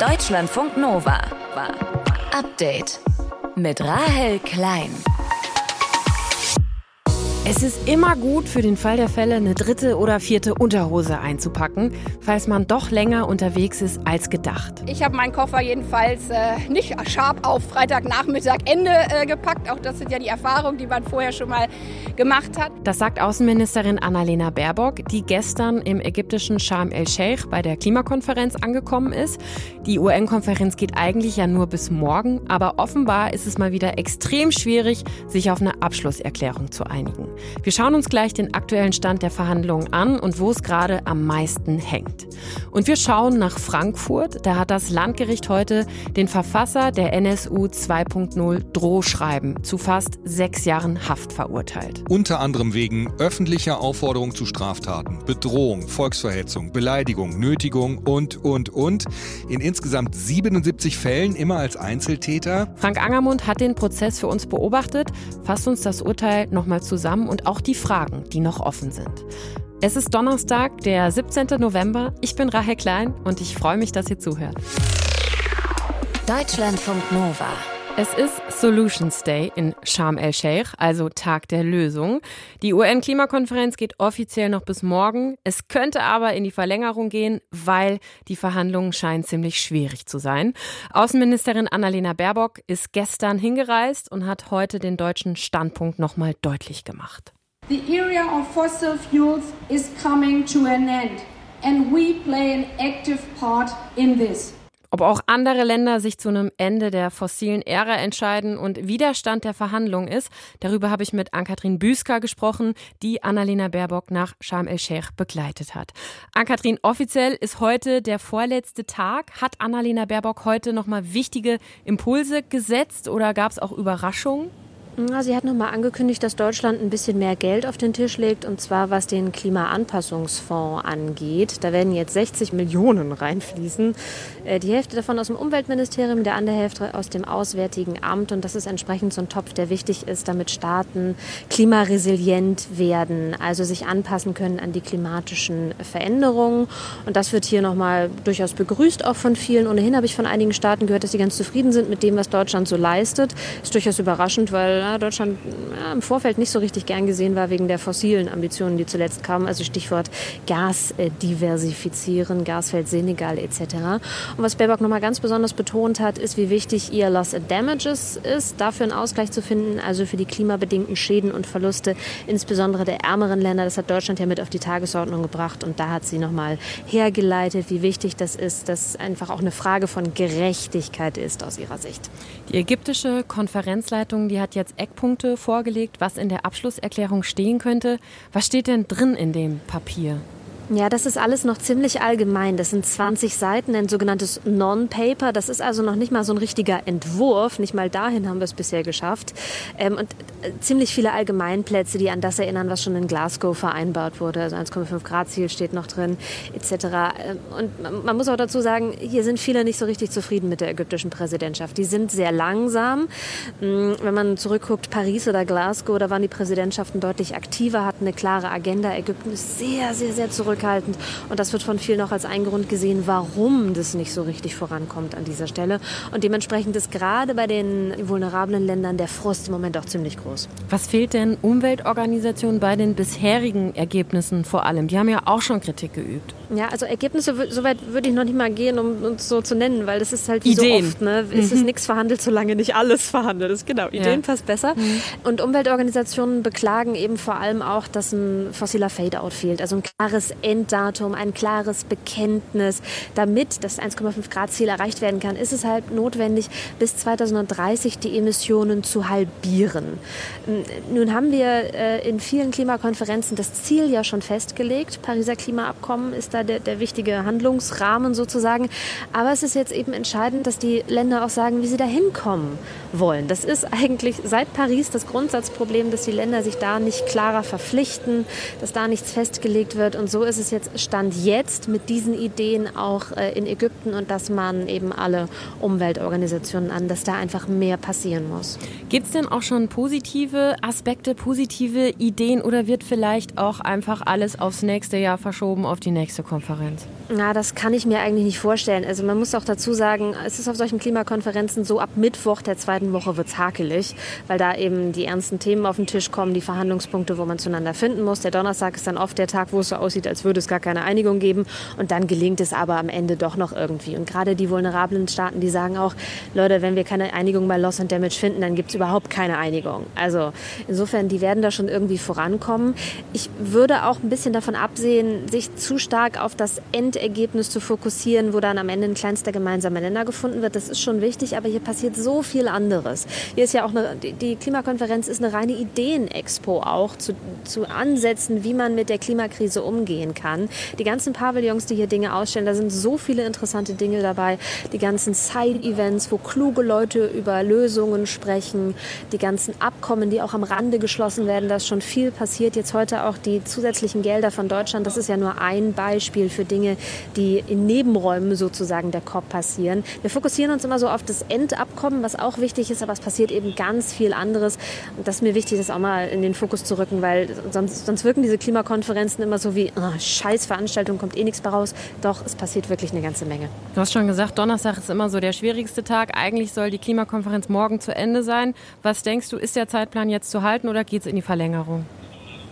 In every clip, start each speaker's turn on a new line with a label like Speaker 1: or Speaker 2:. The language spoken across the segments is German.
Speaker 1: Deutschlandfunk Nova. Update mit Rahel Klein.
Speaker 2: Es ist immer gut für den Fall der Fälle, eine dritte oder vierte Unterhose einzupacken, falls man doch länger unterwegs ist als gedacht.
Speaker 3: Ich habe meinen Koffer jedenfalls äh, nicht scharf auf Freitagnachmittag Ende äh, gepackt. Auch das sind ja die Erfahrungen, die man vorher schon mal gemacht hat.
Speaker 2: Das sagt Außenministerin Annalena Baerbock, die gestern im ägyptischen Sharm el-Sheikh bei der Klimakonferenz angekommen ist. Die UN-Konferenz geht eigentlich ja nur bis morgen, aber offenbar ist es mal wieder extrem schwierig, sich auf eine Abschlusserklärung zu einigen. Wir schauen uns gleich den aktuellen Stand der Verhandlungen an und wo es gerade am meisten hängt. Und wir schauen nach Frankfurt. Da hat das Landgericht heute den Verfasser der NSU 2.0 Drohschreiben zu fast sechs Jahren Haft verurteilt.
Speaker 4: Unter anderem wegen öffentlicher Aufforderung zu Straftaten, Bedrohung, Volksverhetzung, Beleidigung, Nötigung und, und, und. In insgesamt 77 Fällen immer als Einzeltäter.
Speaker 2: Frank Angermund hat den Prozess für uns beobachtet, fasst uns das Urteil nochmal zusammen und auch die Fragen, die noch offen sind. Es ist Donnerstag, der 17. November. Ich bin Rahel Klein und ich freue mich, dass ihr zuhört.
Speaker 1: Deutschlandfunk Nova.
Speaker 2: Es ist Solutions Day in Sharm el-Sheikh, also Tag der Lösung. Die UN-Klimakonferenz geht offiziell noch bis morgen. Es könnte aber in die Verlängerung gehen, weil die Verhandlungen scheinen ziemlich schwierig zu sein. Außenministerin Annalena Baerbock ist gestern hingereist und hat heute den deutschen Standpunkt nochmal deutlich gemacht.
Speaker 5: The era of fossil fuels is coming to an end and we play an active part in this.
Speaker 2: Ob auch andere Länder sich zu einem Ende der fossilen Ära entscheiden und Widerstand der Verhandlungen ist, darüber habe ich mit Ann-Kathrin Büsker gesprochen, die Annalena Baerbock nach Sharm el-Sheikh begleitet hat. Ann-Kathrin, offiziell ist heute der vorletzte Tag. Hat Annalena Baerbock heute nochmal wichtige Impulse gesetzt oder gab es auch Überraschungen?
Speaker 6: Sie hat nochmal angekündigt, dass Deutschland ein bisschen mehr Geld auf den Tisch legt, und zwar was den Klimaanpassungsfonds angeht. Da werden jetzt 60 Millionen reinfließen. Äh, die Hälfte davon aus dem Umweltministerium, der andere Hälfte aus dem Auswärtigen Amt. Und das ist entsprechend so ein Topf, der wichtig ist, damit Staaten klimaresilient werden, also sich anpassen können an die klimatischen Veränderungen. Und das wird hier nochmal durchaus begrüßt, auch von vielen. Ohnehin habe ich von einigen Staaten gehört, dass sie ganz zufrieden sind mit dem, was Deutschland so leistet. Ist durchaus überraschend, weil ja, Deutschland ja, im Vorfeld nicht so richtig gern gesehen war wegen der fossilen Ambitionen, die zuletzt kamen. Also Stichwort Gas äh, diversifizieren, Gasfeld Senegal etc. Und was Baerbock nochmal ganz besonders betont hat, ist, wie wichtig ihr Loss and Damages ist, dafür einen Ausgleich zu finden, also für die klimabedingten Schäden und Verluste, insbesondere der ärmeren Länder. Das hat Deutschland ja mit auf die Tagesordnung gebracht und da hat sie nochmal hergeleitet, wie wichtig das ist, dass einfach auch eine Frage von Gerechtigkeit ist aus ihrer Sicht.
Speaker 2: Die ägyptische Konferenzleitung, die hat jetzt Eckpunkte vorgelegt, was in der Abschlusserklärung stehen könnte. Was steht denn drin in dem Papier?
Speaker 6: Ja, das ist alles noch ziemlich allgemein. Das sind 20 Seiten, ein sogenanntes Non-Paper. Das ist also noch nicht mal so ein richtiger Entwurf. Nicht mal dahin haben wir es bisher geschafft. Ähm, und ziemlich viele Allgemeinplätze, die an das erinnern, was schon in Glasgow vereinbart wurde. Also 1,5 Grad Ziel steht noch drin, etc. Ähm, und man muss auch dazu sagen, hier sind viele nicht so richtig zufrieden mit der ägyptischen Präsidentschaft. Die sind sehr langsam. Mm, wenn man zurückguckt, Paris oder Glasgow, da waren die Präsidentschaften deutlich aktiver, hatten eine klare Agenda. Ägypten ist sehr, sehr, sehr zurück zurückhaltend. Und das wird von vielen auch als ein Grund gesehen, warum das nicht so richtig vorankommt an dieser Stelle. Und dementsprechend ist gerade bei den vulnerablen Ländern der Frust im Moment auch ziemlich groß.
Speaker 2: Was fehlt denn Umweltorganisationen bei den bisherigen Ergebnissen vor allem? Die haben ja auch schon Kritik geübt.
Speaker 6: Ja, also Ergebnisse, soweit würde ich noch nicht mal gehen, um uns so zu nennen, weil das ist halt wie
Speaker 2: Ideen.
Speaker 6: so oft. Ne? Mhm. Es ist nichts verhandelt, solange nicht alles verhandelt ist. Genau, Ideen ja. passt besser. Mhm. Und Umweltorganisationen beklagen eben vor allem auch, dass ein fossiler Fade-out fehlt. Also ein klares Enddatum, ein klares Bekenntnis. Damit das 1,5 Grad Ziel erreicht werden kann, ist es halt notwendig, bis 2030 die Emissionen zu halbieren. Nun haben wir äh, in vielen Klimakonferenzen das Ziel ja schon festgelegt. Pariser Klimaabkommen ist da der, der wichtige Handlungsrahmen sozusagen. Aber es ist jetzt eben entscheidend, dass die Länder auch sagen, wie sie da hinkommen. Wollen. Das ist eigentlich seit Paris das Grundsatzproblem, dass die Länder sich da nicht klarer verpflichten, dass da nichts festgelegt wird. Und so ist es jetzt Stand jetzt mit diesen Ideen auch äh, in Ägypten und dass man eben alle Umweltorganisationen an, dass da einfach mehr passieren muss.
Speaker 2: Gibt es denn auch schon positive Aspekte, positive Ideen oder wird vielleicht auch einfach alles aufs nächste Jahr verschoben, auf die nächste Konferenz?
Speaker 6: Na, das kann ich mir eigentlich nicht vorstellen. Also man muss auch dazu sagen, es ist auf solchen Klimakonferenzen so, ab Mittwoch der zweiten Woche wird es hakelig, weil da eben die ernsten Themen auf den Tisch kommen, die Verhandlungspunkte, wo man zueinander finden muss. Der Donnerstag ist dann oft der Tag, wo es so aussieht, als würde es gar keine Einigung geben. Und dann gelingt es aber am Ende doch noch irgendwie. Und gerade die vulnerablen Staaten, die sagen auch, Leute, wenn wir keine Einigung bei Loss and Damage finden, dann gibt es überhaupt keine Einigung. Also insofern, die werden da schon irgendwie vorankommen. Ich würde auch ein bisschen davon absehen, sich zu stark auf das Endergebnis zu fokussieren, wo dann am Ende ein kleinster gemeinsamer Nenner gefunden wird. Das ist schon wichtig, aber hier passiert so viel anderes. Hier ist ja auch eine, die Klimakonferenz ist eine reine Ideenexpo auch zu, zu Ansätzen, wie man mit der Klimakrise umgehen kann. Die ganzen Pavillons, die hier Dinge ausstellen, da sind so viele interessante Dinge dabei. Die ganzen Side-Events, wo kluge Leute über Lösungen sprechen, die ganzen Abkommen, die auch am Rande geschlossen werden, da ist schon viel passiert. Jetzt heute auch die zusätzlichen Gelder von Deutschland, das ist ja nur ein Beispiel für Dinge, die in Nebenräumen sozusagen der COP passieren. Wir fokussieren uns immer so auf das Endabkommen, was auch wichtig ist, aber es passiert eben ganz viel anderes. Und das ist mir wichtig, das auch mal in den Fokus zu rücken, weil sonst, sonst wirken diese Klimakonferenzen immer so wie, oh, scheiß Veranstaltung, kommt eh nichts mehr raus. Doch, es passiert wirklich eine ganze Menge.
Speaker 2: Du hast schon gesagt, Donnerstag ist immer so der schwierigste Tag. Eigentlich soll die Klimakonferenz morgen zu Ende sein. Was denkst du, ist der Zeitplan jetzt zu halten oder geht es in die Verlängerung?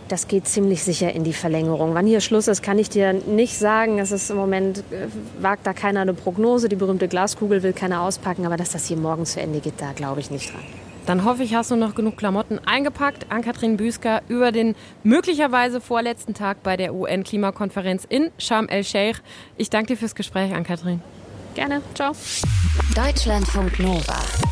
Speaker 6: Das geht ziemlich sicher in die Verlängerung. Wann hier Schluss ist, kann ich dir nicht sagen. Es ist im Moment, äh, wagt da keiner eine Prognose. Die berühmte Glaskugel will keiner auspacken. Aber dass das hier morgen zu Ende geht, da glaube ich nicht dran.
Speaker 2: Dann hoffe ich, hast du noch genug Klamotten eingepackt. An Kathrin Büsker über den möglicherweise vorletzten Tag bei der UN-Klimakonferenz in Sharm el-Sheikh. Ich danke dir fürs Gespräch, an Kathrin.
Speaker 6: Gerne. Ciao.
Speaker 1: Deutschlandfunk Nova.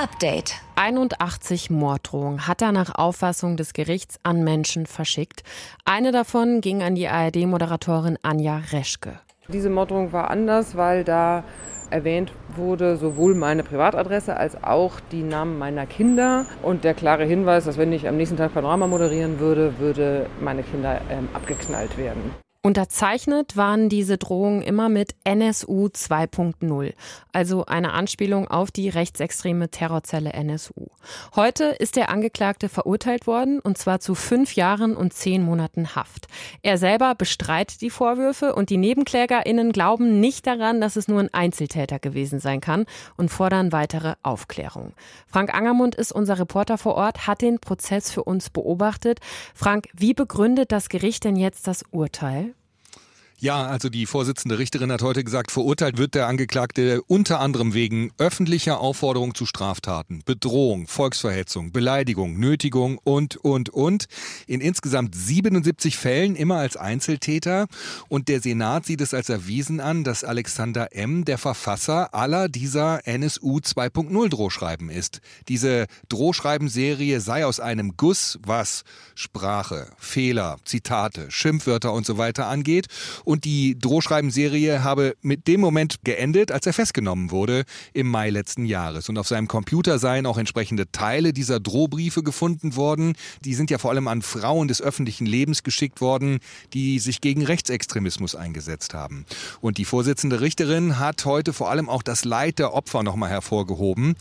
Speaker 1: Update.
Speaker 2: 81 Morddrohungen hat er nach Auffassung des Gerichts an Menschen verschickt. Eine davon ging an die ARD-Moderatorin Anja Reschke.
Speaker 7: Diese Morddrohung war anders, weil da erwähnt wurde sowohl meine Privatadresse als auch die Namen meiner Kinder und der klare Hinweis, dass wenn ich am nächsten Tag Panorama moderieren würde, würde meine Kinder ähm, abgeknallt werden.
Speaker 2: Unterzeichnet waren diese Drohungen immer mit NSU 2.0, also eine Anspielung auf die rechtsextreme Terrorzelle NSU. Heute ist der Angeklagte verurteilt worden, und zwar zu fünf Jahren und zehn Monaten Haft. Er selber bestreitet die Vorwürfe und die NebenklägerInnen glauben nicht daran, dass es nur ein Einzeltäter gewesen sein kann und fordern weitere Aufklärung. Frank Angermund ist unser Reporter vor Ort, hat den Prozess für uns beobachtet. Frank, wie begründet das Gericht denn jetzt das Urteil?
Speaker 4: Ja, also die Vorsitzende Richterin hat heute gesagt, verurteilt wird der Angeklagte unter anderem wegen öffentlicher Aufforderung zu Straftaten, Bedrohung, Volksverhetzung, Beleidigung, Nötigung und, und, und. In insgesamt 77 Fällen immer als Einzeltäter. Und der Senat sieht es als erwiesen an, dass Alexander M. der Verfasser aller dieser NSU 2.0 Drohschreiben ist. Diese Drohschreibenserie sei aus einem Guss, was Sprache, Fehler, Zitate, Schimpfwörter und so weiter angeht und die Drohschreibenserie habe mit dem Moment geendet, als er festgenommen wurde im Mai letzten Jahres. Und auf seinem Computer seien auch entsprechende Teile dieser Drohbriefe gefunden worden. Die sind ja vor allem an Frauen des öffentlichen Lebens geschickt worden, die sich gegen Rechtsextremismus eingesetzt haben. Und die Vorsitzende Richterin hat heute vor allem auch das Leid der Opfer nochmal hervorgehoben.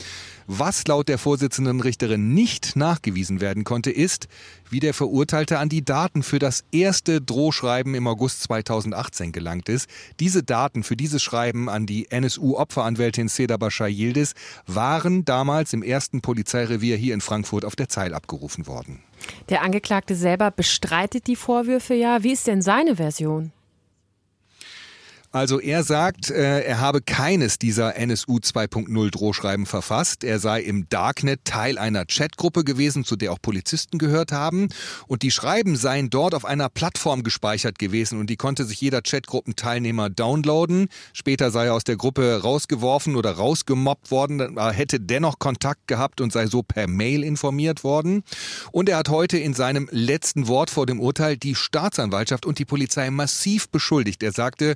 Speaker 4: Was laut der Vorsitzenden Richterin nicht nachgewiesen werden konnte, ist, wie der Verurteilte an die Daten für das erste Drohschreiben im August 2018 gelangt ist. Diese Daten für dieses Schreiben an die NSU-Opferanwältin Seda Bashar Yildiz waren damals im ersten Polizeirevier hier in Frankfurt auf der Zeil abgerufen worden.
Speaker 2: Der Angeklagte selber bestreitet die Vorwürfe ja. Wie ist denn seine Version?
Speaker 4: Also er sagt, äh, er habe keines dieser NSU 2.0 Drohschreiben verfasst. Er sei im Darknet Teil einer Chatgruppe gewesen, zu der auch Polizisten gehört haben. Und die Schreiben seien dort auf einer Plattform gespeichert gewesen und die konnte sich jeder Chatgruppenteilnehmer downloaden. Später sei er aus der Gruppe rausgeworfen oder rausgemobbt worden, er hätte dennoch Kontakt gehabt und sei so per Mail informiert worden. Und er hat heute in seinem letzten Wort vor dem Urteil die Staatsanwaltschaft und die Polizei massiv beschuldigt. Er sagte,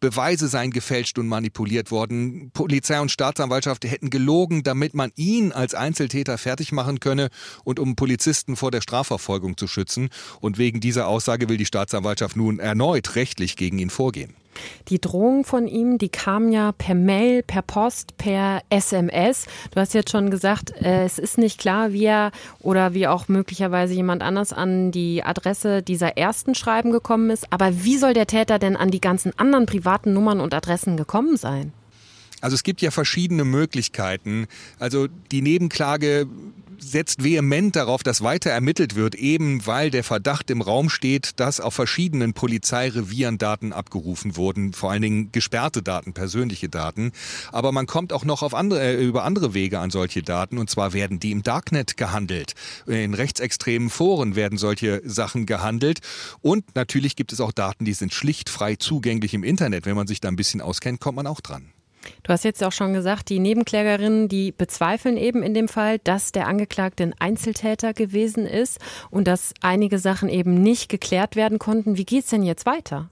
Speaker 4: Beweise seien gefälscht und manipuliert worden. Polizei und Staatsanwaltschaft hätten gelogen, damit man ihn als Einzeltäter fertig machen könne und um Polizisten vor der Strafverfolgung zu schützen. Und wegen dieser Aussage will die Staatsanwaltschaft nun erneut rechtlich gegen ihn vorgehen.
Speaker 2: Die Drohungen von ihm, die kamen ja per Mail, per Post, per SMS. Du hast jetzt schon gesagt, äh, es ist nicht klar, wie er oder wie auch möglicherweise jemand anders an die Adresse dieser ersten Schreiben gekommen ist. Aber wie soll der Täter denn an die ganzen anderen privaten Nummern und Adressen gekommen sein?
Speaker 4: Also es gibt ja verschiedene Möglichkeiten. Also die Nebenklage setzt vehement darauf, dass weiter ermittelt wird, eben weil der Verdacht im Raum steht, dass auf verschiedenen Polizeirevieren Daten abgerufen wurden, vor allen Dingen gesperrte Daten, persönliche Daten. Aber man kommt auch noch auf andere, äh, über andere Wege an solche Daten, und zwar werden die im Darknet gehandelt. In rechtsextremen Foren werden solche Sachen gehandelt. Und natürlich gibt es auch Daten, die sind schlicht frei zugänglich im Internet. Wenn man sich da ein bisschen auskennt, kommt man auch dran.
Speaker 2: Du hast jetzt auch schon gesagt, die Nebenklägerinnen, die bezweifeln eben in dem Fall, dass der Angeklagte ein Einzeltäter gewesen ist und dass einige Sachen eben nicht geklärt werden konnten. Wie geht es denn jetzt weiter?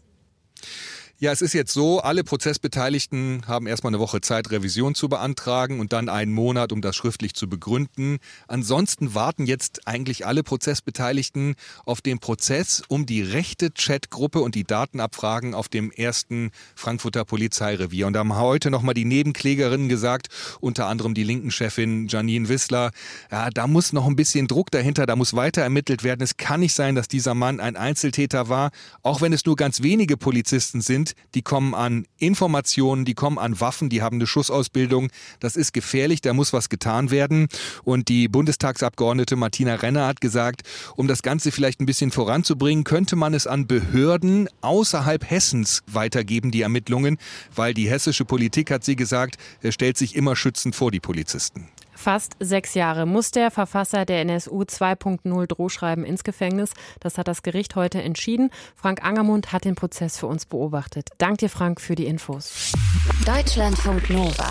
Speaker 4: Ja, es ist jetzt so, alle Prozessbeteiligten haben erstmal eine Woche Zeit, Revision zu beantragen und dann einen Monat, um das schriftlich zu begründen. Ansonsten warten jetzt eigentlich alle Prozessbeteiligten auf den Prozess um die rechte Chatgruppe und die Datenabfragen auf dem ersten Frankfurter Polizeirevier. Und da haben heute nochmal die Nebenklägerinnen gesagt, unter anderem die linken Chefin Janine Wissler, ja, da muss noch ein bisschen Druck dahinter, da muss weiter ermittelt werden. Es kann nicht sein, dass dieser Mann ein Einzeltäter war, auch wenn es nur ganz wenige Polizisten sind die kommen an Informationen, die kommen an Waffen, die haben eine Schussausbildung. Das ist gefährlich, da muss was getan werden. Und die Bundestagsabgeordnete Martina Renner hat gesagt, um das Ganze vielleicht ein bisschen voranzubringen, könnte man es an Behörden außerhalb Hessens weitergeben, die Ermittlungen, weil die hessische Politik, hat sie gesagt, stellt sich immer schützend vor die Polizisten.
Speaker 2: Fast sechs Jahre muss der Verfasser der NSU 2.0 Drohschreiben ins Gefängnis. Das hat das Gericht heute entschieden. Frank Angermund hat den Prozess für uns beobachtet. Dank dir, Frank, für die Infos.
Speaker 1: Deutschlandfunk Nova.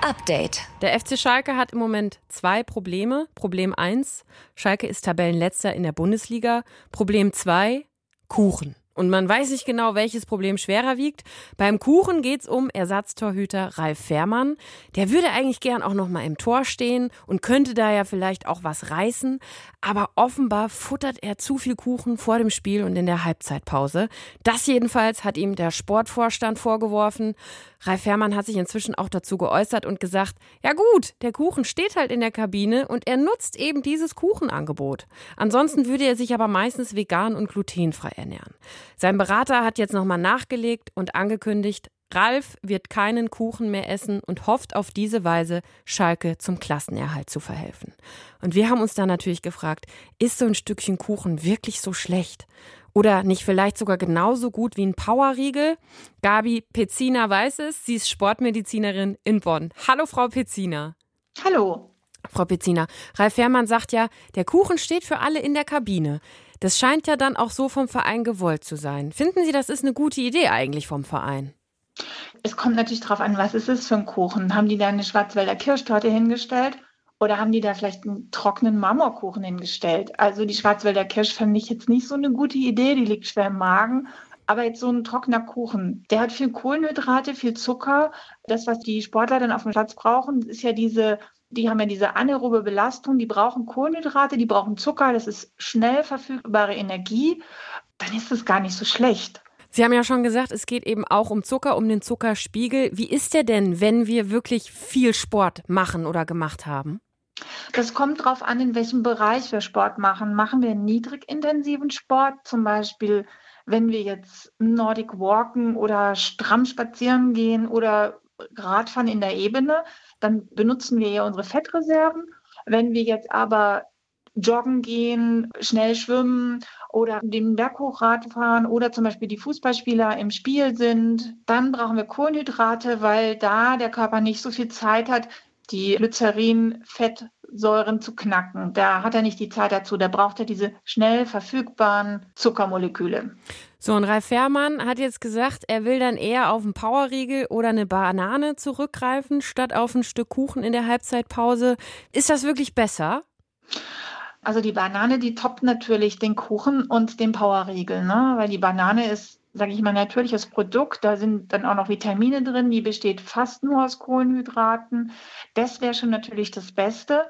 Speaker 1: Update.
Speaker 2: Der FC Schalke hat im Moment zwei Probleme. Problem 1, Schalke ist Tabellenletzter in der Bundesliga. Problem 2, Kuchen. Und man weiß nicht genau, welches Problem schwerer wiegt. Beim Kuchen geht es um Ersatztorhüter Ralf Fährmann. Der würde eigentlich gern auch noch mal im Tor stehen und könnte da ja vielleicht auch was reißen. Aber offenbar futtert er zu viel Kuchen vor dem Spiel und in der Halbzeitpause. Das jedenfalls hat ihm der Sportvorstand vorgeworfen. Ralf Fährmann hat sich inzwischen auch dazu geäußert und gesagt, ja gut, der Kuchen steht halt in der Kabine und er nutzt eben dieses Kuchenangebot. Ansonsten würde er sich aber meistens vegan und glutenfrei ernähren. Sein Berater hat jetzt nochmal nachgelegt und angekündigt, Ralf wird keinen Kuchen mehr essen und hofft auf diese Weise, Schalke zum Klassenerhalt zu verhelfen. Und wir haben uns dann natürlich gefragt, ist so ein Stückchen Kuchen wirklich so schlecht? Oder nicht vielleicht sogar genauso gut wie ein Powerriegel? Gabi Pezzina weiß es, sie ist Sportmedizinerin in Bonn. Hallo, Frau Pezzina.
Speaker 8: Hallo.
Speaker 2: Frau Pezzina, Ralf Fährmann sagt ja, der Kuchen steht für alle in der Kabine. Das scheint ja dann auch so vom Verein gewollt zu sein. Finden Sie, das ist eine gute Idee eigentlich vom Verein?
Speaker 8: Es kommt natürlich darauf an, was ist es für ein Kuchen? Haben die da eine Schwarzwälder Kirschtorte hingestellt oder haben die da vielleicht einen trockenen Marmorkuchen hingestellt? Also die Schwarzwälder Kirsch fand ich jetzt nicht so eine gute Idee, die liegt schwer im Magen. Aber jetzt so ein trockener Kuchen, der hat viel Kohlenhydrate, viel Zucker. Das, was die Sportler dann auf dem Platz brauchen, ist ja diese, die haben ja diese anaerobe Belastung, die brauchen Kohlenhydrate, die brauchen Zucker, das ist schnell verfügbare Energie. Dann ist es gar nicht so schlecht.
Speaker 2: Sie haben ja schon gesagt, es geht eben auch um Zucker, um den Zuckerspiegel. Wie ist der denn, wenn wir wirklich viel Sport machen oder gemacht haben?
Speaker 8: Das kommt darauf an, in welchem Bereich wir Sport machen. Machen wir niedrigintensiven Sport, zum Beispiel wenn wir jetzt Nordic Walken oder stramm spazieren gehen oder Radfahren in der Ebene, dann benutzen wir ja unsere Fettreserven. Wenn wir jetzt aber joggen gehen, schnell schwimmen oder den Berg hochrad fahren oder zum Beispiel die Fußballspieler im Spiel sind, dann brauchen wir Kohlenhydrate, weil da der Körper nicht so viel Zeit hat, die Glycerin-Fettsäuren zu knacken. Da hat er nicht die Zeit dazu. Da braucht er diese schnell verfügbaren Zuckermoleküle.
Speaker 2: So, und Ralf Fährmann hat jetzt gesagt, er will dann eher auf einen Powerriegel oder eine Banane zurückgreifen, statt auf ein Stück Kuchen in der Halbzeitpause. Ist das wirklich besser?
Speaker 8: Also die Banane, die toppt natürlich den Kuchen und den Powerriegel, ne? weil die Banane ist sage ich mal, natürliches Produkt. Da sind dann auch noch Vitamine drin, die besteht fast nur aus Kohlenhydraten. Das wäre schon natürlich das Beste.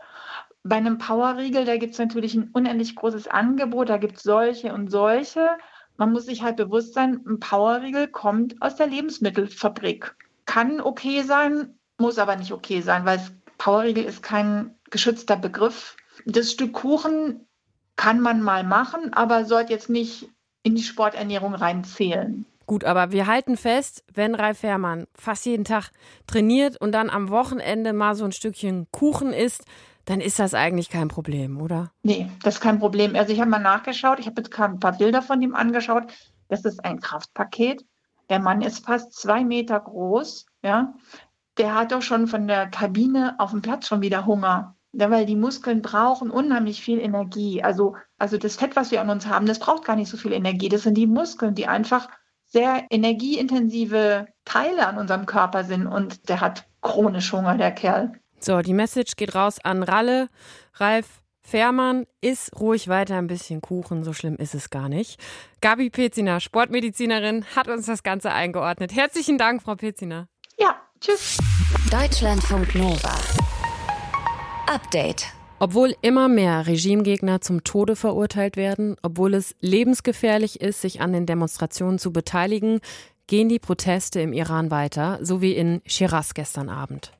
Speaker 8: Bei einem Powerriegel, da gibt es natürlich ein unendlich großes Angebot, da gibt es solche und solche. Man muss sich halt bewusst sein, ein Powerriegel kommt aus der Lebensmittelfabrik. Kann okay sein, muss aber nicht okay sein, weil Powerriegel ist kein geschützter Begriff. Das Stück Kuchen kann man mal machen, aber sollte jetzt nicht in die Sporternährung reinzählen.
Speaker 2: Gut, aber wir halten fest, wenn Ralf Fährmann fast jeden Tag trainiert und dann am Wochenende mal so ein Stückchen Kuchen isst, dann ist das eigentlich kein Problem, oder?
Speaker 8: Nee, das ist kein Problem. Also ich habe mal nachgeschaut, ich habe jetzt ein paar Bilder von ihm angeschaut. Das ist ein Kraftpaket. Der Mann ist fast zwei Meter groß, ja. Der hat doch schon von der Kabine auf dem Platz schon wieder Hunger. Ja, weil die Muskeln brauchen unheimlich viel Energie. Also, also das Fett, was wir an uns haben, das braucht gar nicht so viel Energie. Das sind die Muskeln, die einfach sehr energieintensive Teile an unserem Körper sind. Und der hat chronisch Hunger, der Kerl.
Speaker 2: So, die Message geht raus an Ralle. Ralf Fährmann, iss ruhig weiter ein bisschen Kuchen, so schlimm ist es gar nicht. Gabi Pezina, Sportmedizinerin, hat uns das Ganze eingeordnet. Herzlichen Dank, Frau Pezina.
Speaker 8: Ja, tschüss.
Speaker 1: Deutschlandfunk Nova. Update.
Speaker 2: Obwohl immer mehr Regimegegner zum Tode verurteilt werden, obwohl es lebensgefährlich ist, sich an den Demonstrationen zu beteiligen, gehen die Proteste im Iran weiter, so wie in Shiraz gestern Abend.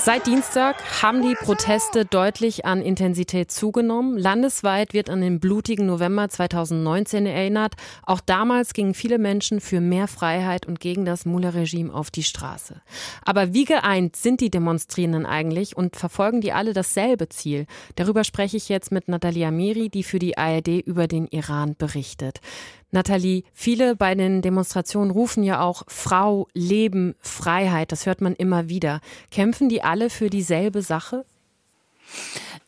Speaker 2: Seit Dienstag haben die Proteste deutlich an Intensität zugenommen. Landesweit wird an den blutigen November 2019 erinnert. Auch damals gingen viele Menschen für mehr Freiheit und gegen das Mullah-Regime auf die Straße. Aber wie geeint sind die Demonstrierenden eigentlich und verfolgen die alle dasselbe Ziel? Darüber spreche ich jetzt mit Natalia Miri, die für die ARD über den Iran berichtet. Nathalie, viele bei den Demonstrationen rufen ja auch Frau, Leben, Freiheit. Das hört man immer wieder. Kämpfen die alle für dieselbe Sache?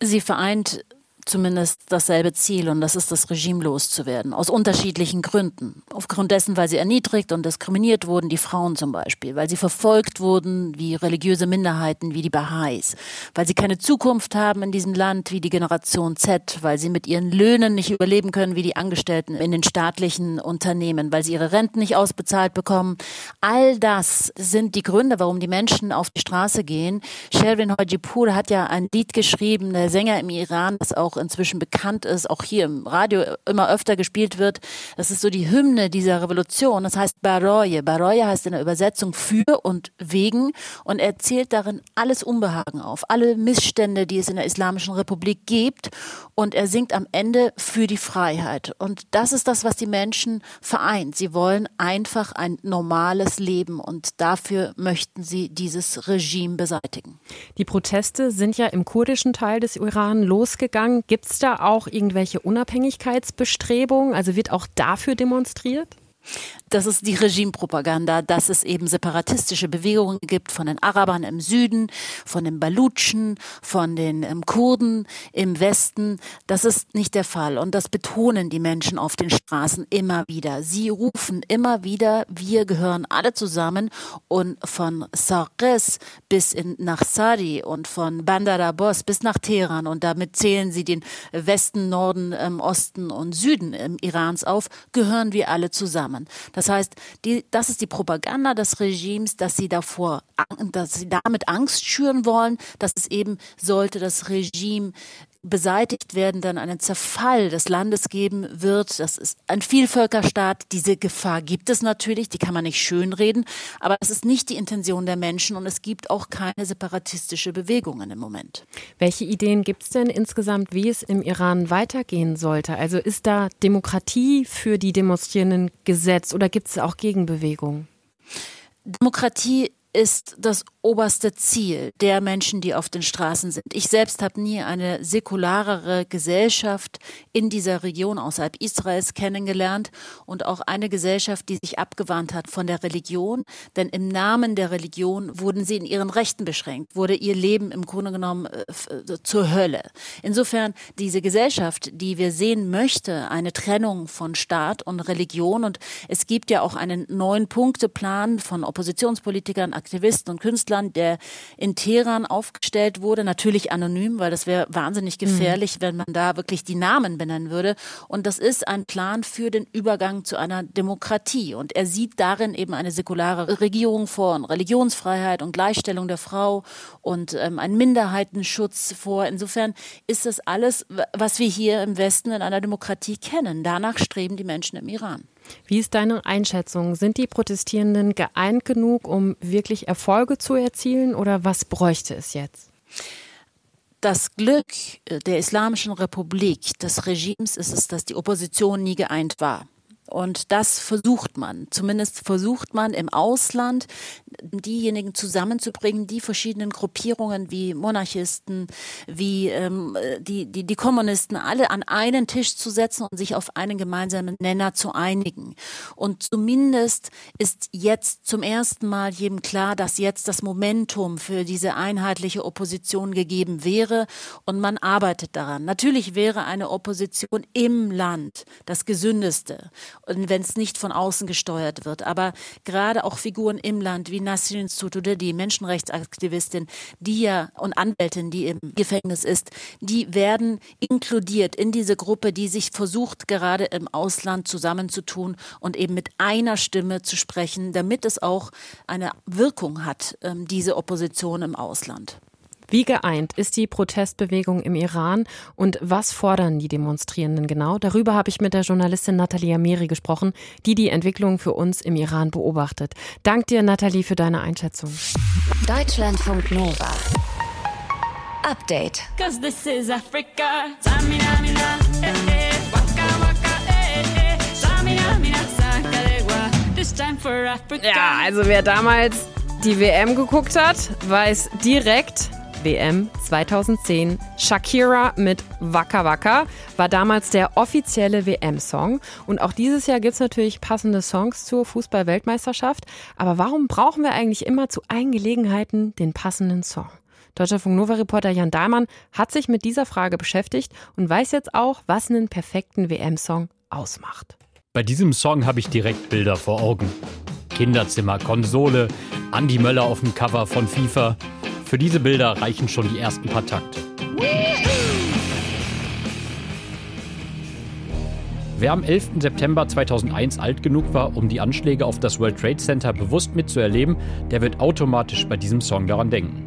Speaker 9: Sie vereint zumindest dasselbe Ziel und das ist das Regime loszuwerden. Aus unterschiedlichen Gründen. Aufgrund dessen, weil sie erniedrigt und diskriminiert wurden, die Frauen zum Beispiel, weil sie verfolgt wurden wie religiöse Minderheiten, wie die Baha'is, weil sie keine Zukunft haben in diesem Land wie die Generation Z, weil sie mit ihren Löhnen nicht überleben können wie die Angestellten in den staatlichen Unternehmen, weil sie ihre Renten nicht ausbezahlt bekommen. All das sind die Gründe, warum die Menschen auf die Straße gehen. Sherwin Hojipur hat ja ein Lied geschrieben, der Sänger im Iran, das auch inzwischen bekannt ist, auch hier im Radio immer öfter gespielt wird. Das ist so die Hymne dieser Revolution. Das heißt Baroye. Baroye heißt in der Übersetzung für und wegen und er zählt darin alles Unbehagen auf, alle Missstände, die es in der Islamischen Republik gibt und er singt am Ende für die Freiheit. Und das ist das, was die Menschen vereint. Sie wollen einfach ein normales Leben und dafür möchten sie dieses Regime beseitigen.
Speaker 2: Die Proteste sind ja im kurdischen Teil des Iran losgegangen. Gibt es da auch irgendwelche Unabhängigkeitsbestrebungen? Also wird auch dafür demonstriert?
Speaker 9: Das ist die Regimepropaganda, dass es eben separatistische Bewegungen gibt von den Arabern im Süden, von den Balutschen, von den ähm, Kurden im Westen. Das ist nicht der Fall. Und das betonen die Menschen auf den Straßen immer wieder. Sie rufen immer wieder, wir gehören alle zusammen. Und von Sarqes bis in, nach Sari und von Bandar Abbas bis nach Teheran. Und damit zählen sie den Westen, Norden, ähm, Osten und Süden im Irans auf, gehören wir alle zusammen. Das heißt, die, das ist die Propaganda des Regimes, dass sie davor, dass sie damit Angst schüren wollen, dass es eben sollte das Regime beseitigt werden, dann einen Zerfall des Landes geben wird. Das ist ein Vielvölkerstaat. Diese Gefahr gibt es natürlich, die kann man nicht schönreden, aber es ist nicht die Intention der Menschen und es gibt auch keine separatistische Bewegungen im Moment.
Speaker 2: Welche Ideen gibt es denn insgesamt, wie es im Iran weitergehen sollte? Also ist da Demokratie für die Demonstrierenden gesetzt oder gibt es auch Gegenbewegungen?
Speaker 9: Demokratie ist das oberste Ziel der Menschen, die auf den Straßen sind. Ich selbst habe nie eine säkularere Gesellschaft in dieser Region außerhalb Israels kennengelernt und auch eine Gesellschaft, die sich abgewandt hat von der Religion. Denn im Namen der Religion wurden sie in ihren Rechten beschränkt, wurde ihr Leben im Grunde genommen äh, zur Hölle. Insofern diese Gesellschaft, die wir sehen möchte, eine Trennung von Staat und Religion und es gibt ja auch einen neun Punkte Plan von Oppositionspolitikern Aktivisten und Künstlern, der in Teheran aufgestellt wurde, natürlich anonym, weil das wäre wahnsinnig mhm. gefährlich, mhm. wenn man da wirklich die Namen benennen würde. Und das ist ein Plan für den Übergang zu einer Demokratie. Und er sieht darin eben eine säkulare Regierung vor und Religionsfreiheit und Gleichstellung der Frau und ähm, einen Minderheitenschutz vor. Insofern ist das alles, was wir hier im Westen in einer Demokratie kennen. Danach streben die Menschen im Iran.
Speaker 2: Wie ist deine Einschätzung? Sind die Protestierenden geeint genug, um wirklich Erfolge zu erzielen oder was bräuchte es jetzt?
Speaker 9: Das Glück der Islamischen Republik, des Regimes, ist es, dass die Opposition nie geeint war. Und das versucht man. Zumindest versucht man im Ausland diejenigen zusammenzubringen, die verschiedenen Gruppierungen wie Monarchisten, wie ähm, die, die, die Kommunisten, alle an einen Tisch zu setzen und sich auf einen gemeinsamen Nenner zu einigen. Und zumindest ist jetzt zum ersten Mal jedem klar, dass jetzt das Momentum für diese einheitliche Opposition gegeben wäre und man arbeitet daran. Natürlich wäre eine Opposition im Land das gesündeste und wenn es nicht von außen gesteuert wird. Aber gerade auch Figuren im Land wie Nasrin Sotoudeh, die Menschenrechtsaktivistin, die ja und Anwältin, die im Gefängnis ist, die werden inkludiert in diese Gruppe, die sich versucht, gerade im Ausland zusammenzutun und eben mit einer Stimme zu sprechen, damit es auch eine Wirkung hat, ähm, diese Opposition im Ausland.
Speaker 2: Wie geeint ist die Protestbewegung im Iran und was fordern die Demonstrierenden genau? Darüber habe ich mit der Journalistin Nathalie Amiri gesprochen, die die Entwicklung für uns im Iran beobachtet. Dank dir, Nathalie, für deine Einschätzung.
Speaker 1: Deutschlandfunk Nova. Update. Cause this is Africa.
Speaker 2: Ja, also wer damals die WM geguckt hat, weiß direkt, WM 2010. Shakira mit Waka Waka war damals der offizielle WM-Song. Und auch dieses Jahr gibt es natürlich passende Songs zur Fußball-Weltmeisterschaft. Aber warum brauchen wir eigentlich immer zu allen Gelegenheiten den passenden Song? Deutscher Funk Nova Reporter Jan Dahlmann hat sich mit dieser Frage beschäftigt und weiß jetzt auch, was einen perfekten WM-Song ausmacht.
Speaker 10: Bei diesem Song habe ich direkt Bilder vor Augen. Kinderzimmer, Konsole, Andy Möller auf dem Cover von FIFA. Für diese Bilder reichen schon die ersten paar Takte. Wer am 11. September 2001 alt genug war, um die Anschläge auf das World Trade Center bewusst mitzuerleben, der wird automatisch bei diesem Song daran denken.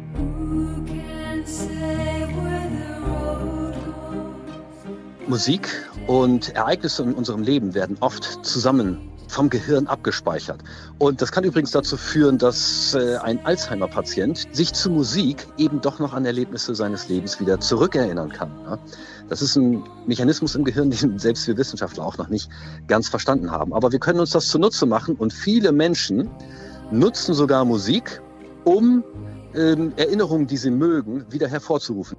Speaker 11: Musik und Ereignisse in unserem Leben werden oft zusammen vom Gehirn abgespeichert. Und das kann übrigens dazu führen, dass äh, ein Alzheimer-Patient sich zu Musik eben doch noch an Erlebnisse seines Lebens wieder zurückerinnern kann. Das ist ein Mechanismus im Gehirn, den selbst wir Wissenschaftler auch noch nicht ganz verstanden haben. Aber wir können uns das zunutze machen und viele Menschen nutzen sogar Musik, um ähm, Erinnerungen, die sie mögen, wieder hervorzurufen.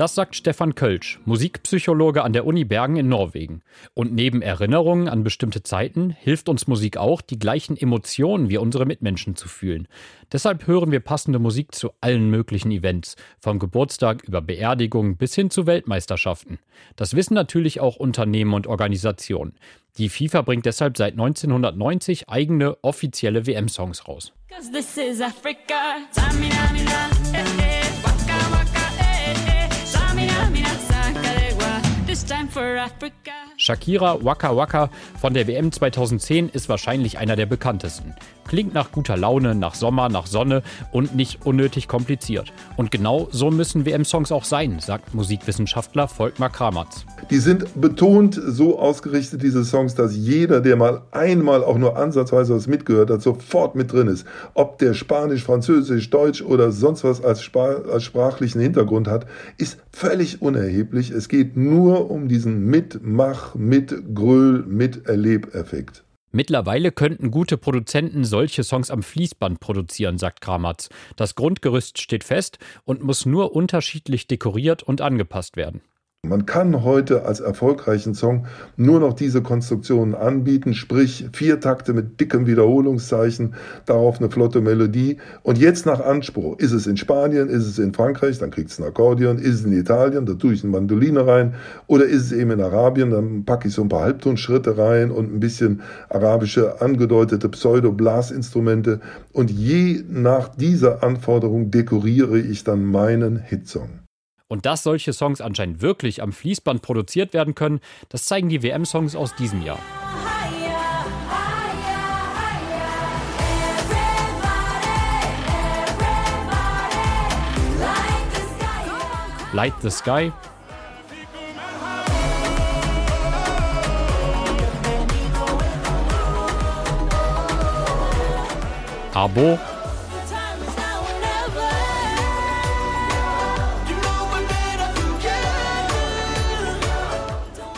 Speaker 10: Das sagt Stefan Kölsch, Musikpsychologe an der Uni Bergen in Norwegen. Und neben Erinnerungen an bestimmte Zeiten hilft uns Musik auch, die gleichen Emotionen wie unsere Mitmenschen zu fühlen. Deshalb hören wir passende Musik zu allen möglichen Events, vom Geburtstag über Beerdigungen bis hin zu Weltmeisterschaften. Das wissen natürlich auch Unternehmen und Organisationen. Die FIFA bringt deshalb seit 1990 eigene offizielle WM-Songs raus. I mean, I. Shakira Waka Waka von der WM 2010 ist wahrscheinlich einer der bekanntesten. Klingt nach guter Laune, nach Sommer, nach Sonne und nicht unnötig kompliziert. Und genau so müssen WM-Songs auch sein, sagt Musikwissenschaftler Volkmar Kramatz.
Speaker 12: Die sind betont so ausgerichtet, diese Songs, dass jeder, der mal einmal auch nur ansatzweise was mitgehört hat, sofort mit drin ist. Ob der Spanisch, Französisch, Deutsch oder sonst was als, als sprachlichen Hintergrund hat, ist völlig unerheblich. Es geht nur um diesen Mitmach, Mitgröl, Miterlebeffekt.
Speaker 10: Mittlerweile könnten gute Produzenten solche Songs am Fließband produzieren, sagt Kramatz. Das Grundgerüst steht fest und muss nur unterschiedlich dekoriert und angepasst werden.
Speaker 12: Man kann heute als erfolgreichen Song nur noch diese Konstruktionen anbieten, sprich vier Takte mit dickem Wiederholungszeichen, darauf eine flotte Melodie. Und jetzt nach Anspruch, ist es in Spanien, ist es in Frankreich, dann kriegt es ein Akkordeon, ist es in Italien, da tue ich eine Mandoline rein, oder ist es eben in Arabien, dann packe ich so ein paar Halbtonschritte rein und ein bisschen arabische angedeutete Pseudo-Blasinstrumente. Und je nach dieser Anforderung dekoriere ich dann meinen Hitsong.
Speaker 10: Und dass solche Songs anscheinend wirklich am Fließband produziert werden können, das zeigen die WM-Songs aus diesem Jahr. Light the Sky. Abo.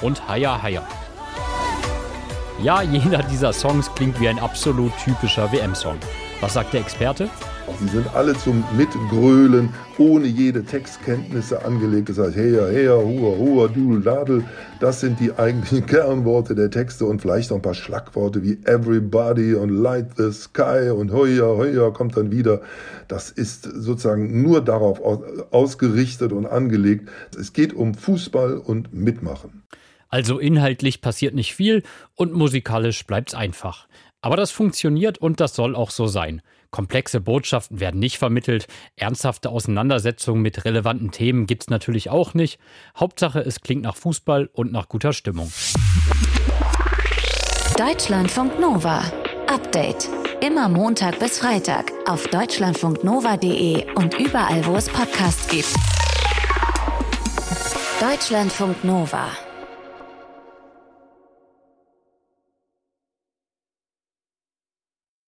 Speaker 10: Und Haya Haya. Ja, jeder dieser Songs klingt wie ein absolut typischer WM-Song. Was sagt der Experte?
Speaker 12: Die sind alle zum Mitgrölen, ohne jede Textkenntnisse angelegt. Das heißt, heya, heya, hua, hua, dudel, dadel. Das sind die eigentlichen Kernworte der Texte und vielleicht noch ein paar Schlagworte wie everybody und light the sky und hoya, hoya kommt dann wieder. Das ist sozusagen nur darauf ausgerichtet und angelegt. Es geht um Fußball und Mitmachen.
Speaker 10: Also inhaltlich passiert nicht viel und musikalisch bleibt's einfach. Aber das funktioniert und das soll auch so sein. Komplexe Botschaften werden nicht vermittelt, ernsthafte Auseinandersetzungen mit relevanten Themen gibt's natürlich auch nicht. Hauptsache, es klingt nach Fußball und nach guter Stimmung.
Speaker 1: Deutschlandfunk Nova. Update. Immer Montag bis Freitag auf deutschlandfunknova.de und überall, wo es Podcasts gibt. Deutschlandfunk Nova.